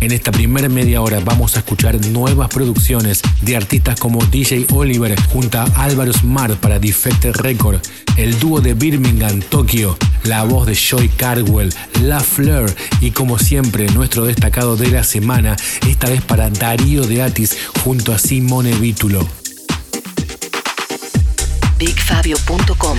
En esta primera media hora vamos a escuchar nuevas producciones de artistas como DJ Oliver junto a Álvaro Smart para Defected Record, el dúo de Birmingham, Tokio, la voz de Joy Cardwell, La Fleur y como siempre nuestro destacado de la semana, esta vez para Darío de Atis junto a Simone Vítulo. BigFabio.com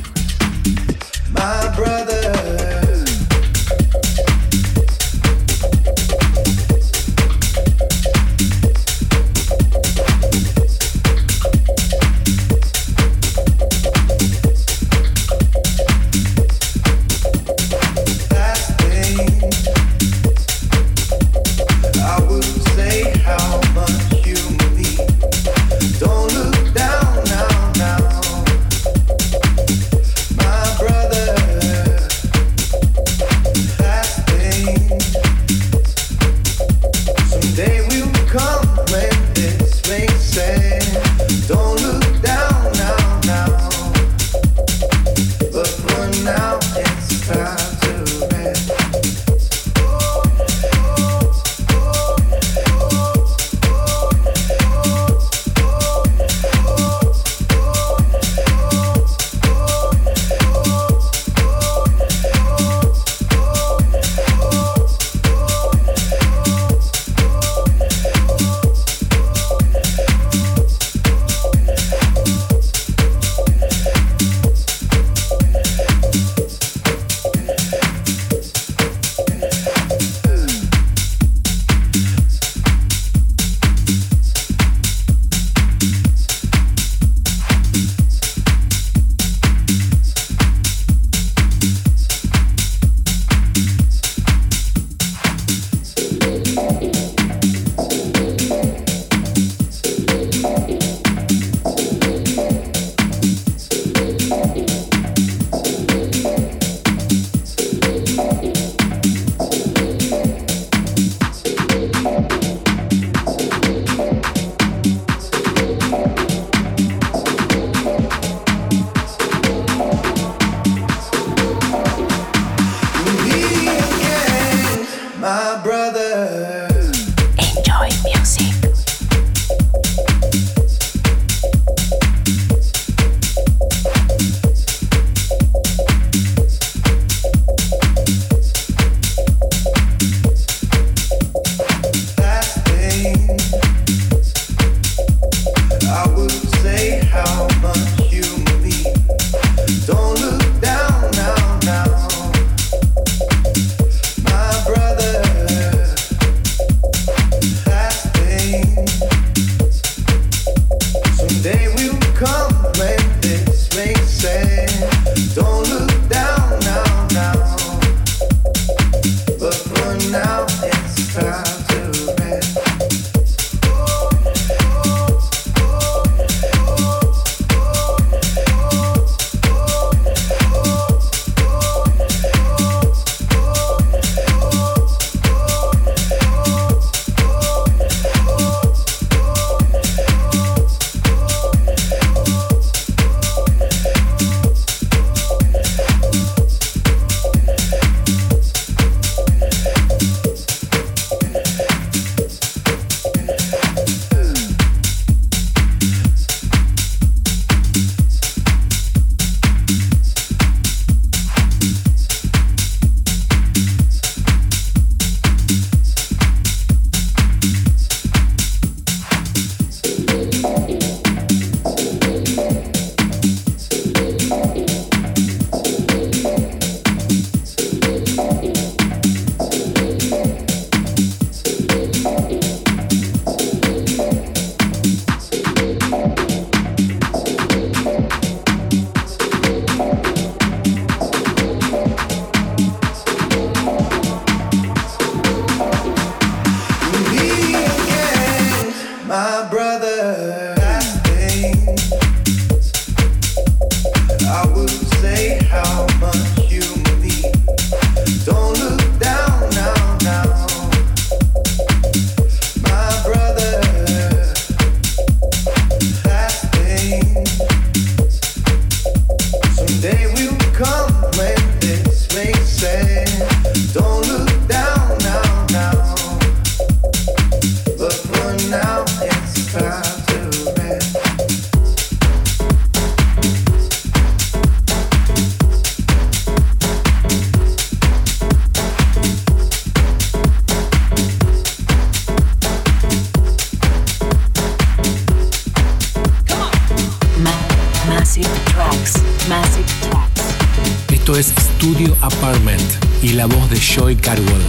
Studio Apartment y la voz de Joy Carwell,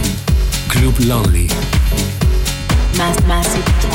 Club Lonely. Massive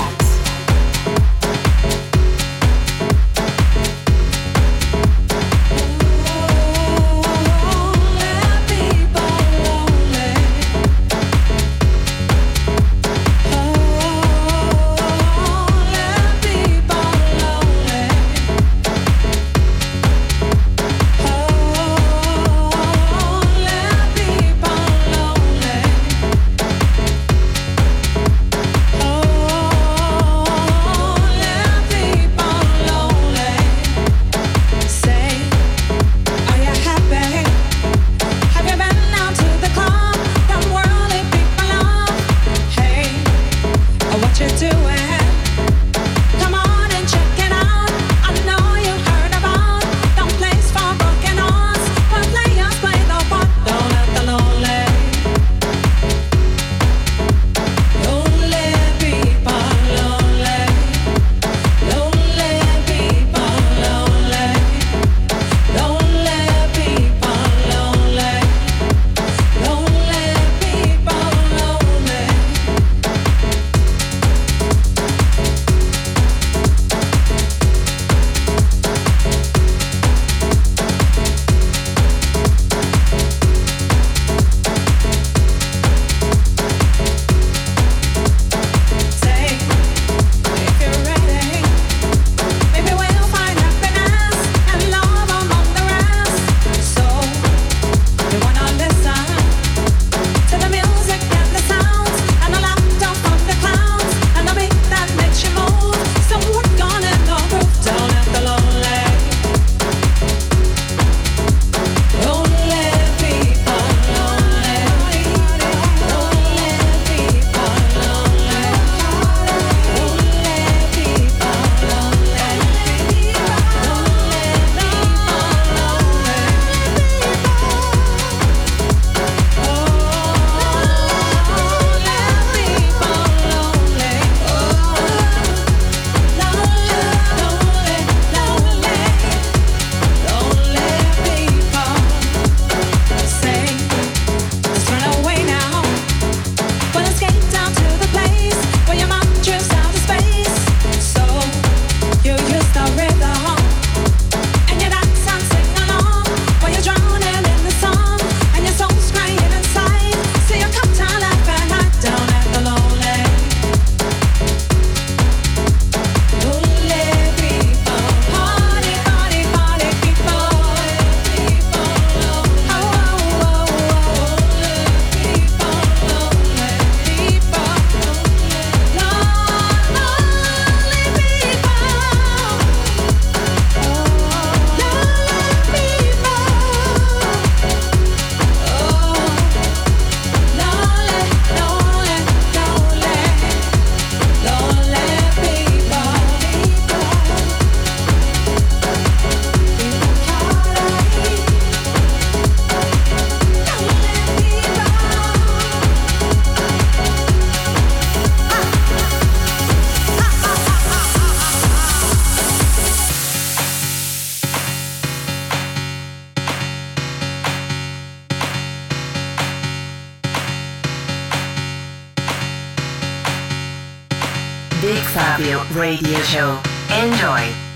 Radio Show. Enjoy.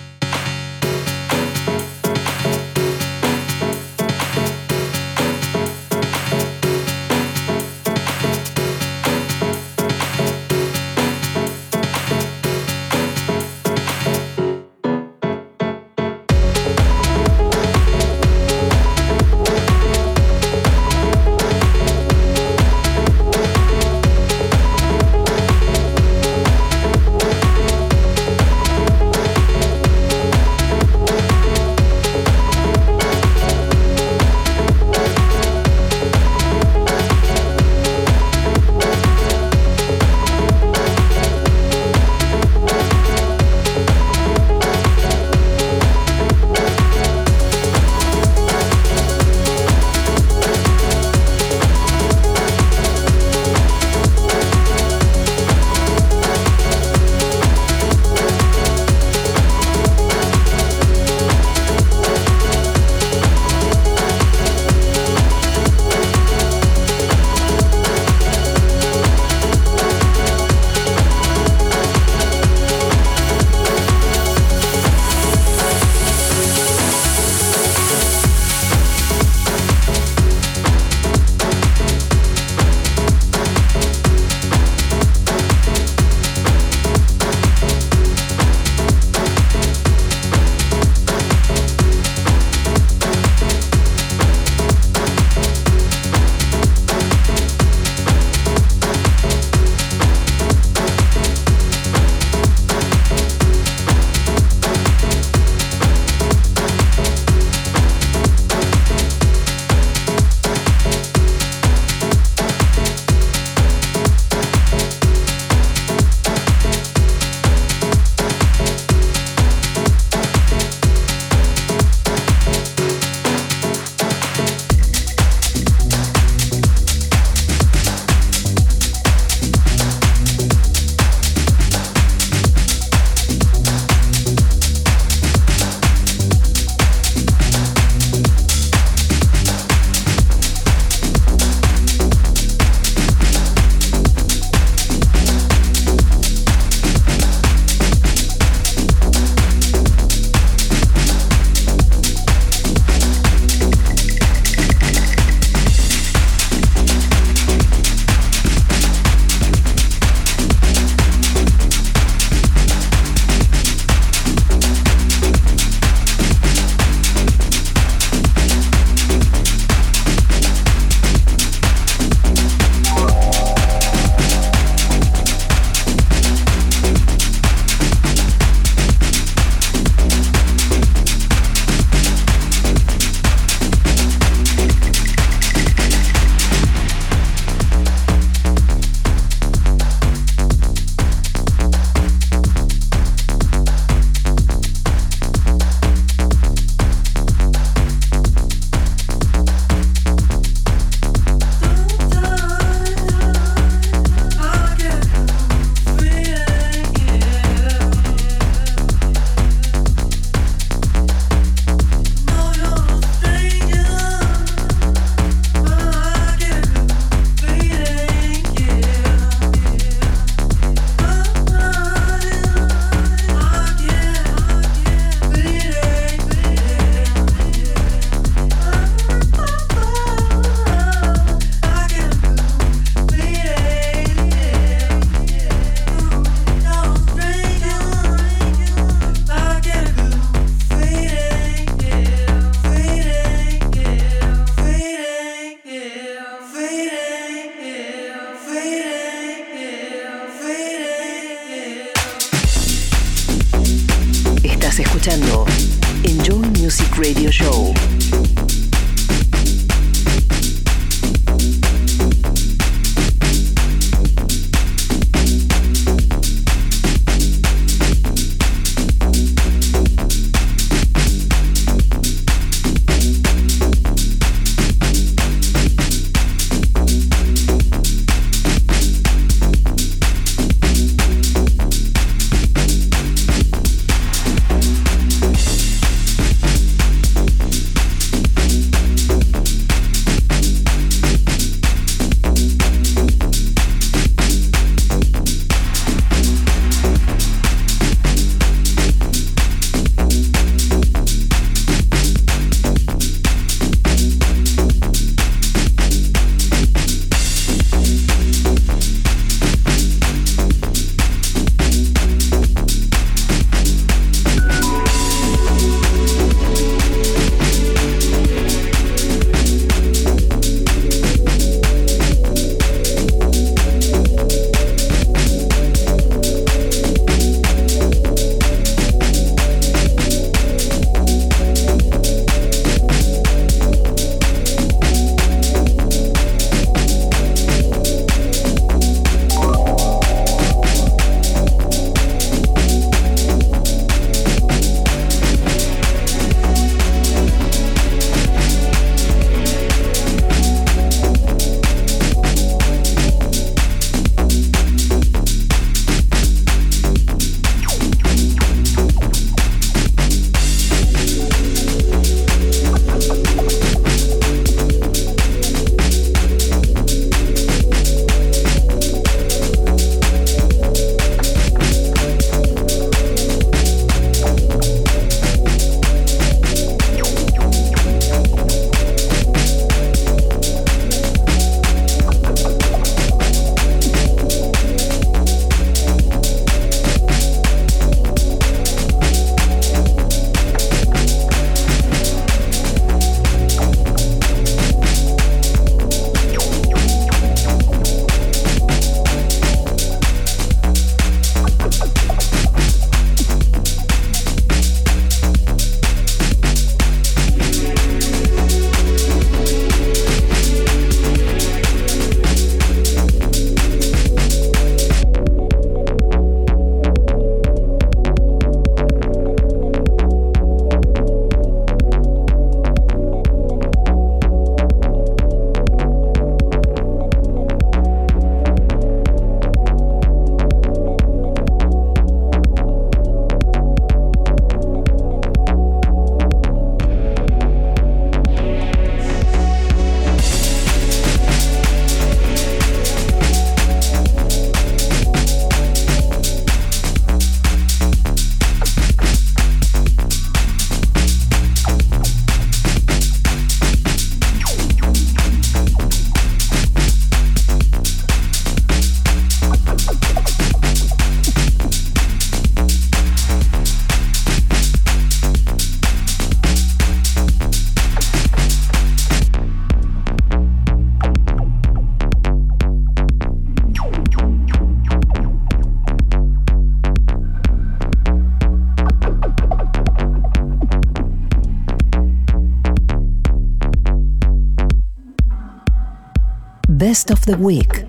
Best of the Week.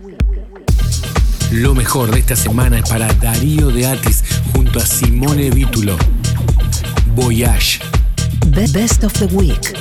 Lo mejor de esta semana es para Darío de Atis junto a Simone Vítulo. Voyage. Best of the Week.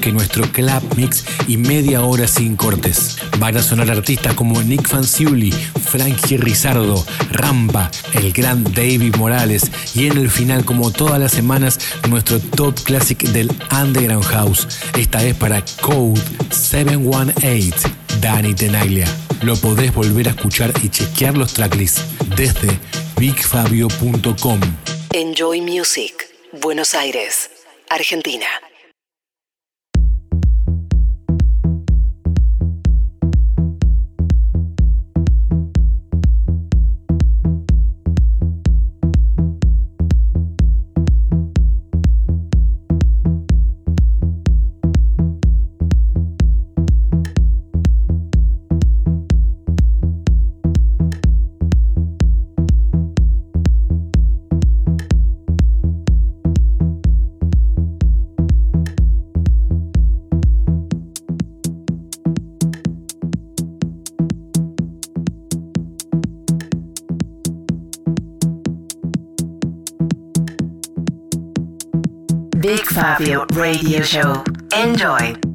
Bloque nuestro Club Mix y media hora sin cortes. Van a sonar artistas como Nick Fanciulli, Frankie Rizardo, Rampa, el gran David Morales y en el final, como todas las semanas, nuestro top classic del Underground House. Esta es para Code 718, Danny Tenaglia. Lo podés volver a escuchar y chequear los tracklists desde bigfabio.com. Enjoy Music, Buenos Aires, Argentina. Radio Show. Enjoy.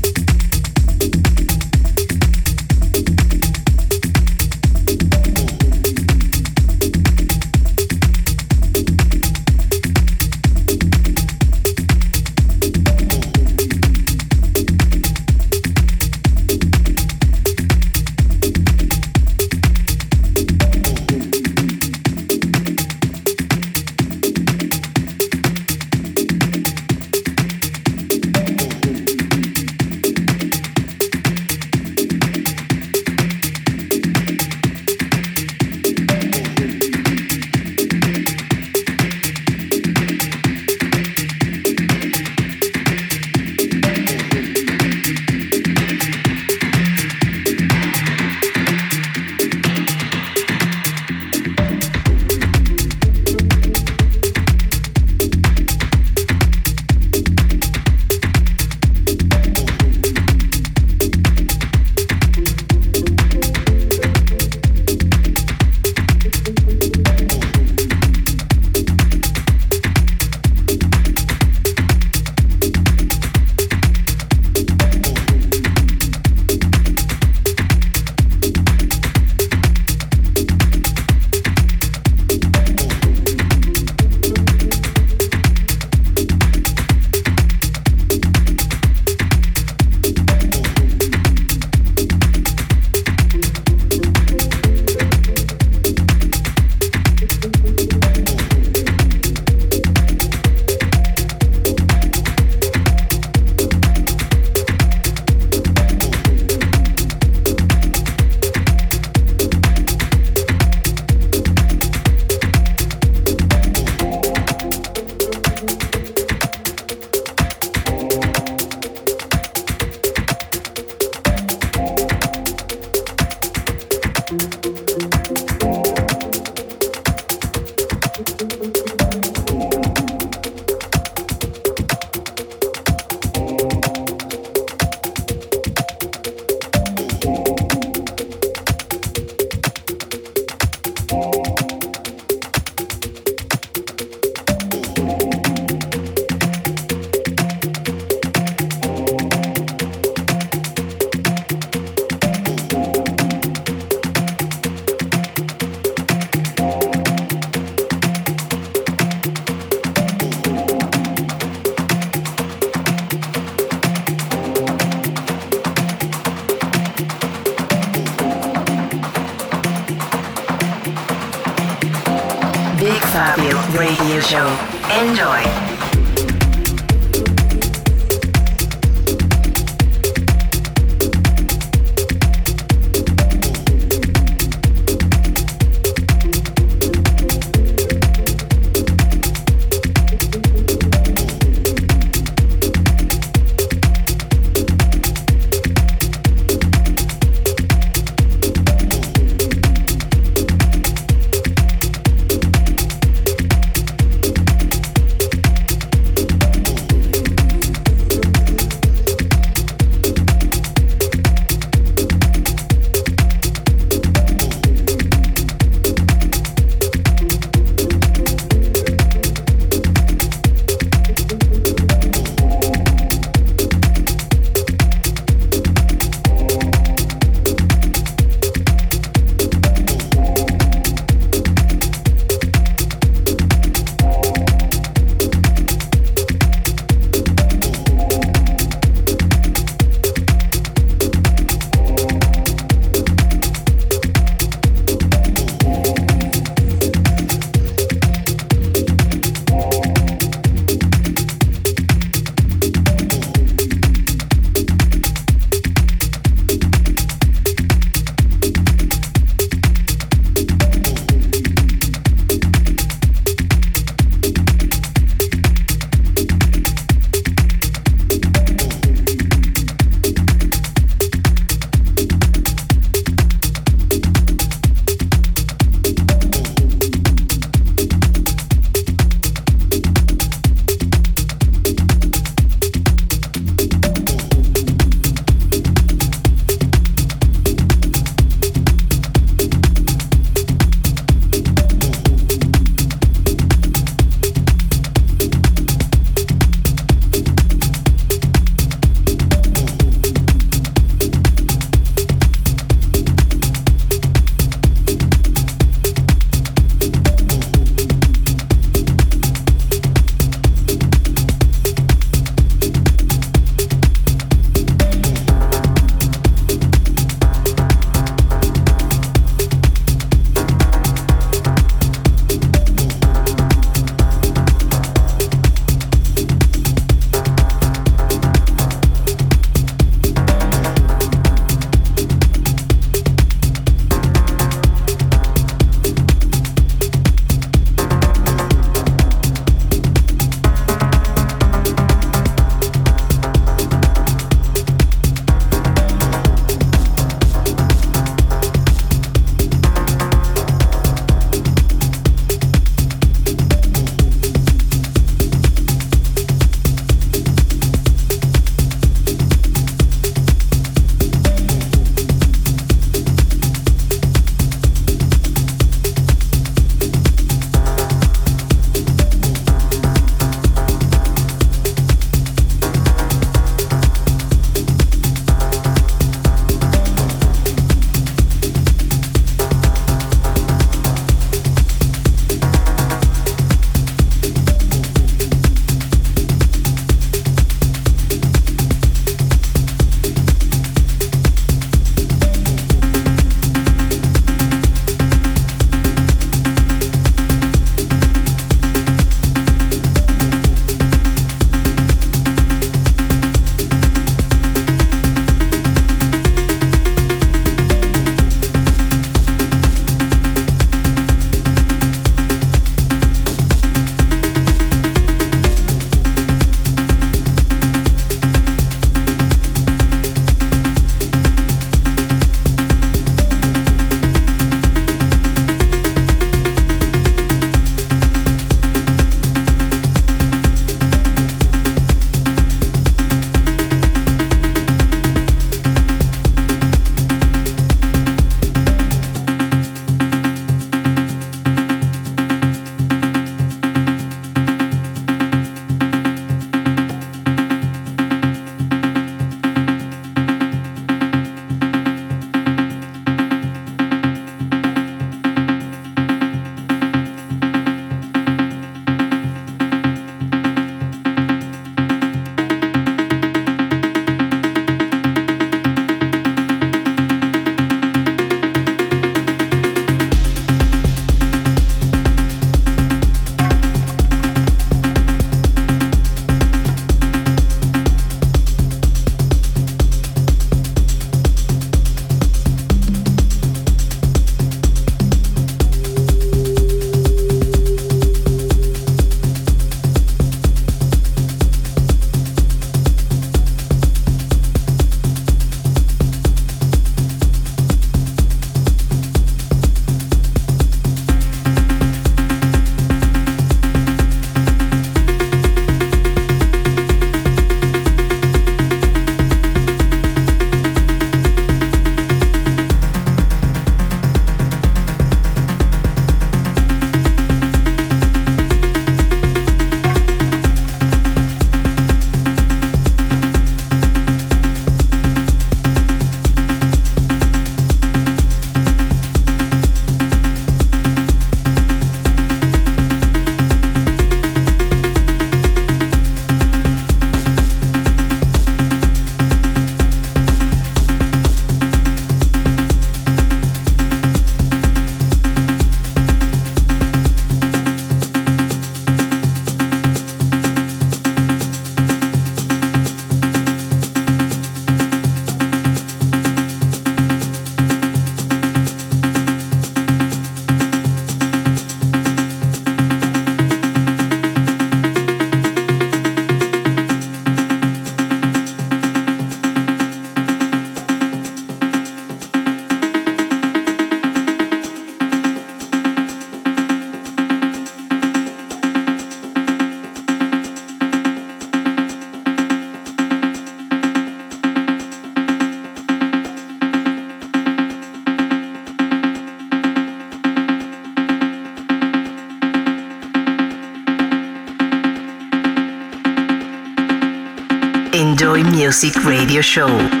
Music Radio Show.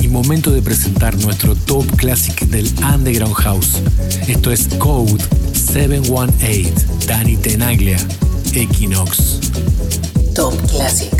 Y momento de presentar nuestro top classic del Underground House. Esto es Code 718, Danny Tenaglia, Equinox. Top Classic.